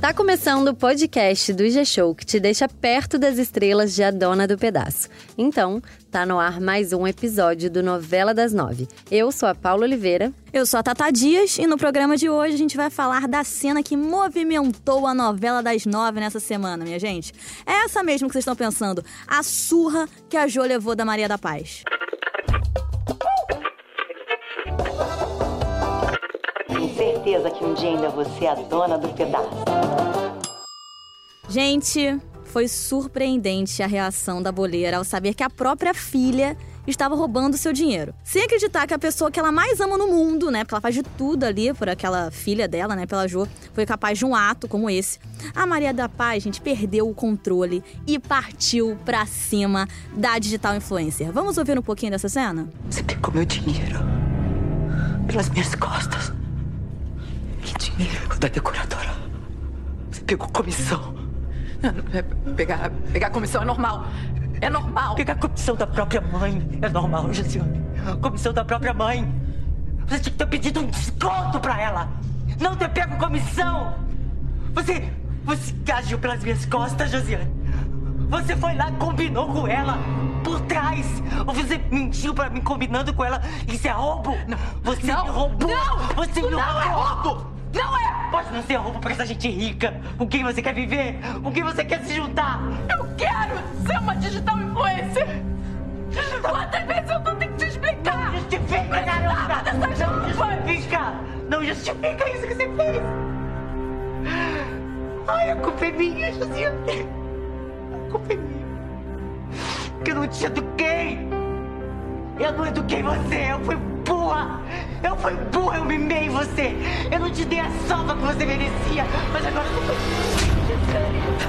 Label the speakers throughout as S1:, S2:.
S1: Tá começando o podcast do G-Show que te deixa perto das estrelas de A Dona do Pedaço. Então, tá no ar mais um episódio do Novela das Nove. Eu sou a Paula Oliveira.
S2: Eu sou a Tata Dias e no programa de hoje a gente vai falar da cena que movimentou a novela das nove nessa semana, minha gente. É essa mesmo que vocês estão pensando, a surra que a Jo levou da Maria da Paz.
S3: Certeza que um dia ainda você é a dona do pedaço.
S2: Gente, foi surpreendente a reação da boleira ao saber que a própria filha estava roubando seu dinheiro. Sem acreditar que a pessoa que ela mais ama no mundo, né, porque ela faz de tudo ali por aquela filha dela, né, pela Jo, foi capaz de um ato como esse. A Maria da Paz, gente, perdeu o controle e partiu pra cima da digital influencer. Vamos ouvir um pouquinho dessa cena?
S3: Você pegou meu dinheiro pelas minhas costas. Que dinheiro da decoradora? Você pegou comissão.
S4: Não, não, é, Pegar, pegar comissão é normal. É normal.
S3: Pegar comissão da própria mãe é normal, Josiane. Comissão da própria mãe. Você tinha que ter pedido um desconto pra ela. Não ter pego comissão. Você. Você agiu pelas minhas costas, Josiane. Você foi lá, combinou com ela por trás. Ou você mentiu pra mim combinando com ela. Isso é roubo.
S4: Não,
S3: Você
S4: não,
S3: me roubou.
S4: não,
S3: Você me
S4: não
S3: roubou.
S4: é roubo. Não é.
S3: Pode não ser roubo pra essa gente rica. Com quem você quer viver? Com quem você quer se juntar?
S4: Eu quero ser uma digital influencer. Quantas vezes eu tô tendo que te explicar?
S3: Justifica, garota! Não justifica! Não justifica isso que você fez! Ai, a culpa é minha, Josiane! A culpa é minha! Que eu não te eduquei! Eu não eduquei você! Eu fui burra! Eu fui burra! Eu mimei você! Eu não te dei a salva que você merecia! Mas agora eu tô...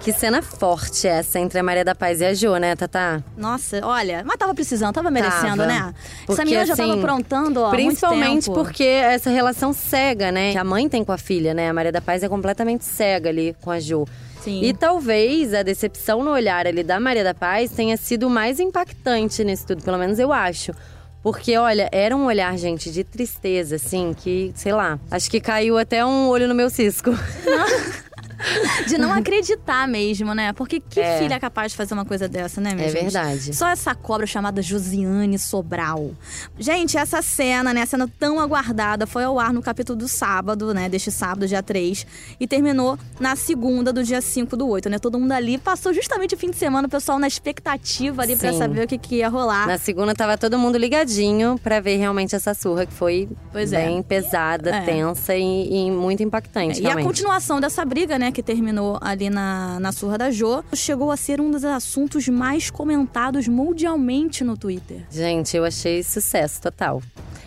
S1: Que cena forte essa entre a Maria da Paz e a Jo, né, Tatá?
S2: Nossa, olha, mas tava precisando, tava merecendo,
S1: Tava.
S2: né?
S1: Porque,
S2: Essa menina já tava
S1: assim,
S2: aprontando, ó,
S1: Principalmente
S2: tempo.
S1: porque essa relação cega, né? Que a mãe tem com a filha, né? A Maria da Paz é completamente cega ali com a Jo.
S2: Sim.
S1: E talvez a decepção no olhar ali da Maria da Paz tenha sido mais impactante nisso tudo, pelo menos eu acho. Porque, olha, era um olhar, gente, de tristeza, assim, que, sei lá, acho que caiu até um olho no meu cisco.
S2: De não acreditar mesmo, né? Porque que
S1: É.
S2: filha é capaz de fazer uma coisa dessa, né, minha
S1: É
S2: gente?
S1: verdade.
S2: Só essa cobra chamada Josiane Sobral. Gente, essa cena, né, cena tão aguardada, foi ao ar no capítulo do sábado, né, deste sábado, dia 3, e terminou na segunda do dia 5 do 8, né? Todo mundo ali passou justamente o fim de semana, o pessoal na expectativa ali pra
S1: Sim.
S2: saber o que, que ia rolar.
S1: Na segunda tava todo mundo ligadinho pra ver realmente essa surra, que foi
S2: Pois é.
S1: bem pesada,
S2: É.
S1: tensa e, e muito impactante,
S2: E a continuação dessa briga, né, que terminou ali na, na surra da Jo, chegou a ser um dos assuntos mais comentados mundialmente no Twitter.
S1: Gente, eu achei sucesso total.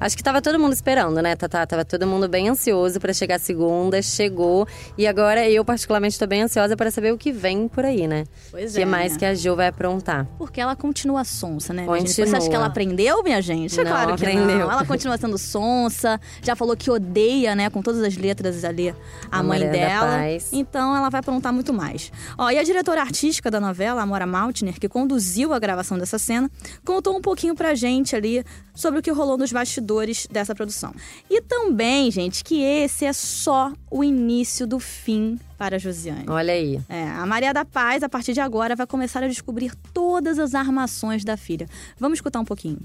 S1: Acho que tava todo mundo esperando, né, Tatá? Tava todo mundo bem ansioso pra chegar a segunda, chegou. E agora eu, particularmente, tô bem ansiosa pra saber o que vem por aí, né?
S2: Pois
S1: O que
S2: é,
S1: mais
S2: né?
S1: que a Jo vai aprontar?
S2: Porque ela continua sonsa, né? gente?
S1: Continua.
S2: Você acha que ela aprendeu, minha gente? É
S1: Não
S2: claro que
S1: aprendeu.
S2: não. Ela continua sendo sonsa, já falou que odeia, né, com todas as letras ali, a,
S1: A
S2: mãe
S1: Maria da
S2: dela.
S1: Paz.
S2: Então ela vai aprontar muito mais. Ó, e a diretora artística da novela, Amora Maltner, que conduziu a gravação dessa cena, contou um pouquinho pra gente ali sobre o que rolou nos bastidores dessa produção. E também, gente, que esse é só o início do fim para a Josiane.
S1: Olha aí.
S2: É, a Maria da Paz, a partir de agora, vai começar a descobrir todas as armações da filha. Vamos escutar um pouquinho.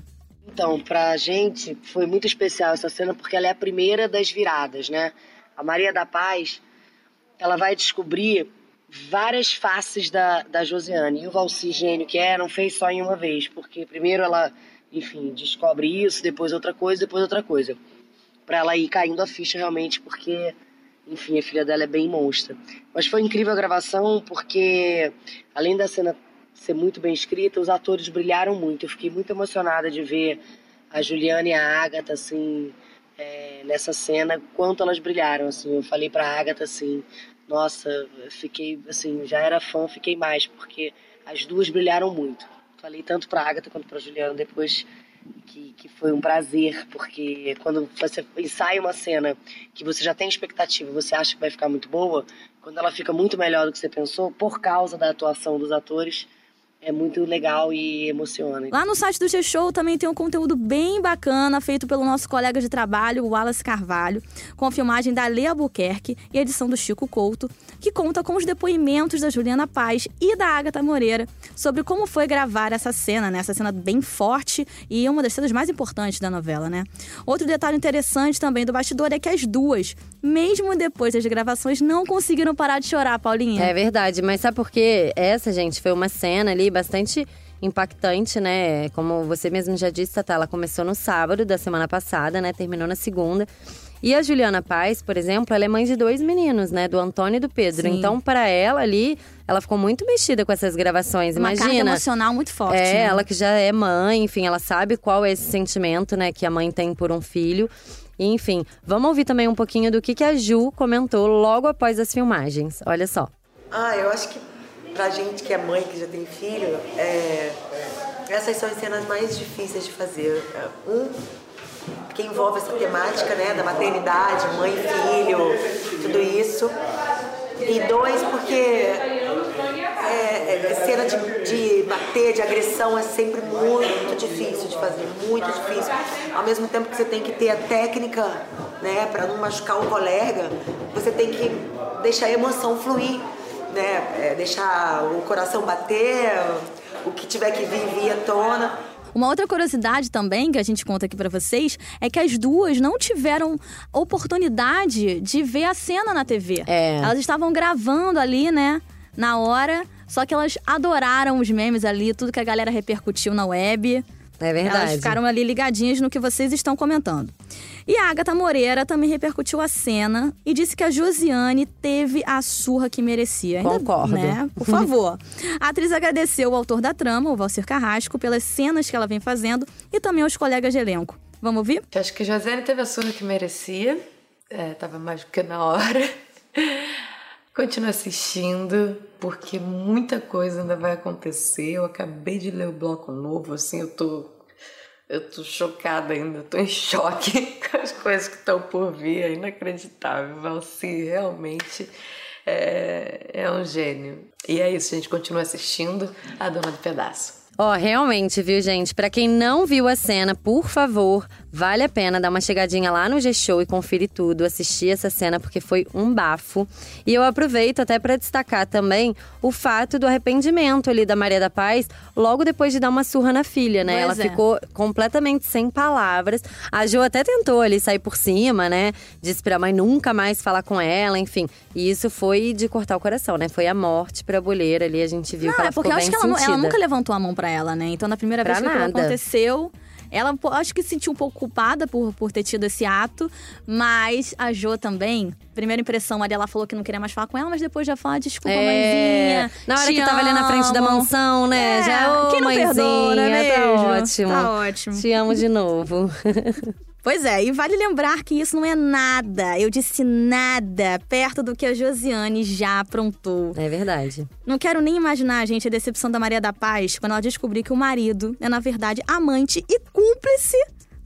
S5: Então, pra gente foi muito especial essa cena porque ela é a primeira das viradas, né? A Maria da Paz, ela vai descobrir várias faces da, da Josiane. E o Valci Gênio, que é, não fez só em uma vez, porque primeiro ela, enfim, descobre isso, depois outra coisa, depois outra coisa. Pra ela ir caindo a ficha realmente, porque, enfim, a filha dela é bem monstra. Mas foi incrível a gravação, porque além da cena ser muito bem escrita, os atores brilharam muito. Eu fiquei muito emocionada de ver a Juliana e a Agatha, assim, é, nessa cena, quanto elas brilharam, assim. Eu falei pra Agatha, assim, nossa, fiquei, assim, já era fã, fiquei mais, porque as duas brilharam muito. Falei tanto pra Agatha quanto pra Juliana depois que, que foi um prazer, porque quando você ensaia uma cena que você já tem expectativa, você acha que vai ficar muito boa, quando ela fica muito melhor do que você pensou, por causa da atuação dos atores, é muito legal e emociona.
S2: Lá no site do G-Show também tem um conteúdo bem bacana feito pelo nosso colega de trabalho, o Wallace Carvalho, com a filmagem da Lea Albuquerque e a edição do Chico Couto, que conta com os depoimentos da Juliana Paz e da Agatha Moreira sobre como foi gravar essa cena, né? Essa cena bem forte e uma das cenas mais importantes da novela, né? Outro detalhe interessante também do bastidor é que as duas, mesmo depois das gravações, não conseguiram parar de chorar, Paulinha.
S1: É verdade, mas sabe por quê? Essa, gente, foi uma cena ali bastante impactante, né? Como você mesmo já disse, Tata, ela começou no sábado da semana passada, né? Terminou na segunda. E a Juliana Paz, por exemplo, ela é mãe de dois meninos, né? Do Antônio e do Pedro.
S2: Sim.
S1: Então, para ela ali, ela ficou muito mexida com essas gravações.
S2: Uma carga
S1: Imagina.
S2: emocional muito forte.
S1: É,
S2: né?
S1: ela que já é mãe, enfim, ela sabe qual é esse sentimento, né, que a mãe tem por um filho. E, Enfim, vamos ouvir também um pouquinho do que, que a Ju comentou logo após as filmagens. Olha só.
S6: Ah, eu acho que pra gente que é mãe, que já tem filho, é, essas são as cenas mais difíceis de fazer. É, Um, porque envolve essa temática, né, da maternidade, mãe, filho, tudo isso. E dois, porque é, é, cena de, de bater, de agressão, é sempre muito difícil de fazer, muito difícil. Ao mesmo tempo que você tem que ter a técnica, né, para não machucar o colega, você tem que deixar a emoção fluir, né, é, deixar o coração bater, o que tiver que vir, vir à tona.
S2: Uma outra curiosidade também que a gente conta aqui pra vocês é que as duas não tiveram oportunidade de ver a cena na TV.
S1: É.
S2: Elas estavam gravando ali, né, na hora, só que elas adoraram os memes ali, tudo que a galera repercutiu na web.
S1: É verdade.
S2: Elas ficaram ali ligadinhas no que vocês estão comentando. E a Agatha Moreira também repercutiu a cena e disse que a Josiane teve a surra que merecia. Ainda,
S1: Concordo.
S2: Né? Por favor. a atriz agradeceu o autor da trama, o Valcir Carrasco, pelas cenas que ela vem fazendo e também aos colegas de elenco. Vamos ouvir?
S7: Eu acho que a Josiane teve a surra que merecia. É, tava mais do que na hora. Continuo assistindo, porque muita coisa ainda vai acontecer. Eu acabei de ler o bloco novo, assim, eu tô. Eu tô chocada ainda, tô em choque com as coisas que estão por vir, é inacreditável. Valci realmente é, é um gênio. E é isso, a gente continua assistindo A Dona do Pedaço.
S1: Ó, realmente, viu, gente? Pra quem não viu a cena, por favor, vale a pena dar uma chegadinha lá no G-Show e conferir tudo, assistir essa cena, porque foi um bafo. E eu aproveito até pra destacar também o fato do arrependimento ali da Maria da Paz, logo depois de dar uma surra na filha, né?
S2: Pois
S1: Ela
S2: é.
S1: ficou completamente sem palavras. A Jo até tentou ali sair por cima, né? Disse pra mãe nunca mais falar com ela, enfim. E isso foi de cortar o coração, né? Foi a morte pra boleira ali, a gente viu
S2: Não,
S1: que ela
S2: é porque
S1: ficou
S2: eu acho
S1: bem
S2: que ela, ela nunca levantou a mão pra ela, né? Então, na primeira
S1: Pra
S2: vez que aconteceu, ela acho que se sentiu um pouco culpada por, por ter tido esse ato, mas a Jo também. Primeira impressão ali, ela falou que não queria mais falar com ela, mas depois já fala: desculpa,
S1: É,
S2: mãezinha.
S1: Na hora que tava ali na frente da
S2: amo."
S1: mansão, né?
S2: É,
S1: Já, ô,
S2: quem não
S1: mãezinha,
S2: perdoa, não é
S1: tá ótimo.
S2: Tá ótimo.
S1: Te amo de novo.
S2: Pois é, e vale lembrar que isso não é nada, eu disse nada, perto do que a Josiane já aprontou.
S1: É verdade.
S2: Não quero nem imaginar, gente, a decepção da Maria da Paz quando ela descobrir que o marido é, na verdade, amante e cúmplice,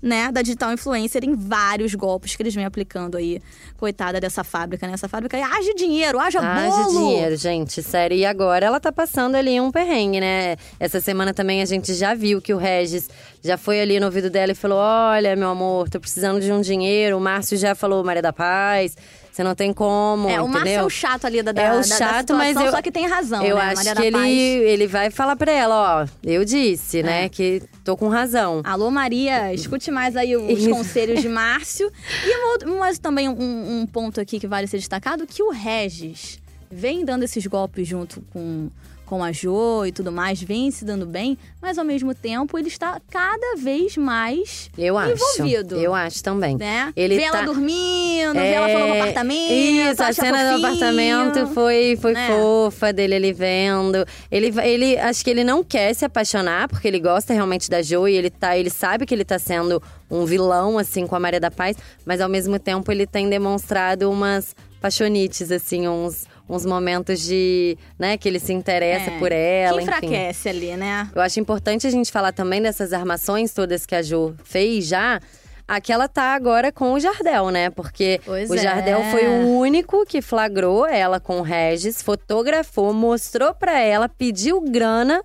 S2: né, da digital influencer em vários golpes que eles vêm aplicando aí. Coitada dessa fábrica, né? Essa fábrica aí haja dinheiro, haja bolo!
S1: dinheiro, gente, sério. E agora ela tá passando ali um perrengue, né? Essa semana também a gente já viu que o Regis já foi ali no ouvido dela e falou: Olha, meu amor, tô precisando de um dinheiro. O Márcio já falou, Maria da Paz, você não tem como.
S2: É, o Márcio é o chato ali da, da,
S1: É o
S2: da- da
S1: chato, mas
S2: situação,
S1: eu,
S2: só que tem razão,
S1: Eu
S2: né?
S1: acho
S2: Maria
S1: que
S2: da
S1: ele,
S2: Paz.
S1: ele vai falar pra ela, ó. Eu disse,
S2: É.
S1: né, que tô com razão.
S2: Alô, Maria, escute mais aí os conselhos de Márcio. E mas também um, um ponto aqui que vale ser destacado, que o Regis vem dando esses golpes junto com, com a Jo e tudo mais, vem se dando bem, mas ao mesmo tempo ele está cada vez mais
S1: Eu acho.
S2: envolvido.
S1: Eu acho também.
S2: Né?
S1: Ele
S2: vê
S1: tá...
S2: ela dormindo, vê ela falando no
S1: É,
S2: apartamento.
S1: Isso, a cena do
S2: fofinho.
S1: apartamento foi, foi
S2: né?
S1: fofa dele ali vendo. Ele, ele acho que ele não quer se apaixonar, porque ele gosta realmente da Jo e ele tá, ele sabe que ele tá sendo um vilão, assim, com a Maria da Paz, mas ao mesmo tempo ele tem demonstrado umas paixonites, assim, uns, uns momentos de. né, que ele se interessa
S2: É,
S1: por ela.
S2: Que
S1: enfim.
S2: enfraquece ali, né?
S1: Eu acho importante a gente falar também dessas armações todas que a Jo fez já. Aqui ela tá agora com o Jardel, né? Porque
S2: Pois
S1: o
S2: é.
S1: Jardel foi o único que flagrou ela com o Regis, fotografou, mostrou pra ela, pediu grana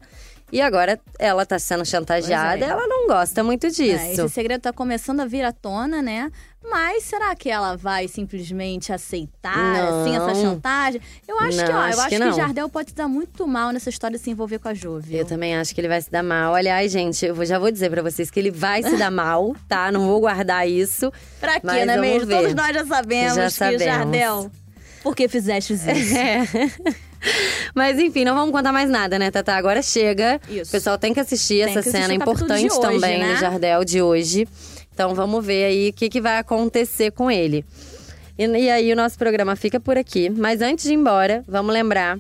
S1: E agora ela tá sendo chantageada,
S2: é.
S1: ela não gosta muito
S2: É,
S1: disso.
S2: esse segredo tá começando a vir à tona, né? Mas será que ela vai simplesmente aceitar, assim, essa
S1: Não.
S2: chantagem? Eu acho que,
S1: Não,
S2: ó,
S1: acho
S2: eu acho
S1: que
S2: que,
S1: não.
S2: Jardel pode se dar muito mal nessa história de se envolver com a Jo, viu?
S1: Eu também acho que ele vai se dar mal. Aliás, gente, eu já vou dizer pra vocês que ele vai se dar mal, tá? Não vou guardar isso.
S2: Pra quê, não é
S1: vamos
S2: mesmo?
S1: ver.
S2: Todos nós já sabemos
S1: Já
S2: que,
S1: sabemos.
S2: Jardel, por que fizeste isso?
S1: É. Mas enfim, não vamos contar mais nada, né, Tata? Agora chega.
S2: Isso.
S1: O pessoal tem que assistir
S2: Tem
S1: essa
S2: que
S1: cena
S2: o
S1: importante
S2: hoje,
S1: também
S2: né?
S1: no Jardel de hoje. Então vamos ver aí o que, que vai acontecer com ele. E, e aí o nosso programa fica por aqui. Mas antes de ir embora, vamos lembrar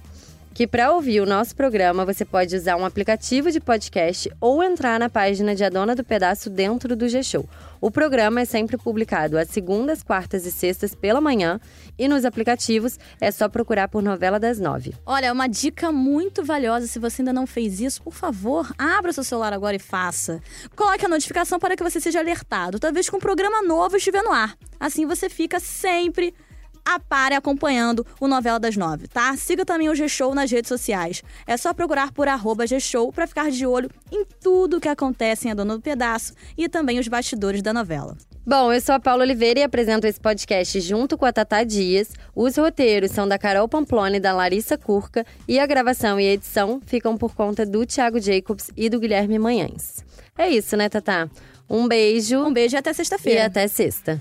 S1: que para ouvir o nosso programa você pode usar um aplicativo de podcast ou entrar na página de A Dona do Pedaço dentro do G-Show. O programa é sempre publicado às segundas, quartas e sextas pela manhã e nos aplicativos é só procurar por Novela das Nove.
S2: Olha, uma dica muito valiosa. Se você ainda não fez isso, por favor, abra seu celular agora e faça. Coloque a notificação para que você seja alertado, toda vez que um programa novo estiver no ar. Assim você fica sempre a par e acompanhando o Novela das Nove, tá? Siga também o G-Show nas redes sociais. É só procurar por arroba G-Show para ficar de olho em tudo que acontece em A Dona do Pedaço e também os bastidores da novela.
S1: Bom, eu sou a Paula Oliveira e apresento esse podcast junto com a Tatá Dias. Os roteiros são da Carol Pamplona e da Larissa Curca e a gravação e a edição ficam por conta do Thiago Jacobs e do Guilherme Manhães. É isso, né, Tatá? Um beijo
S2: Um beijo e até
S1: e
S2: sexta-feira.
S1: até sexta.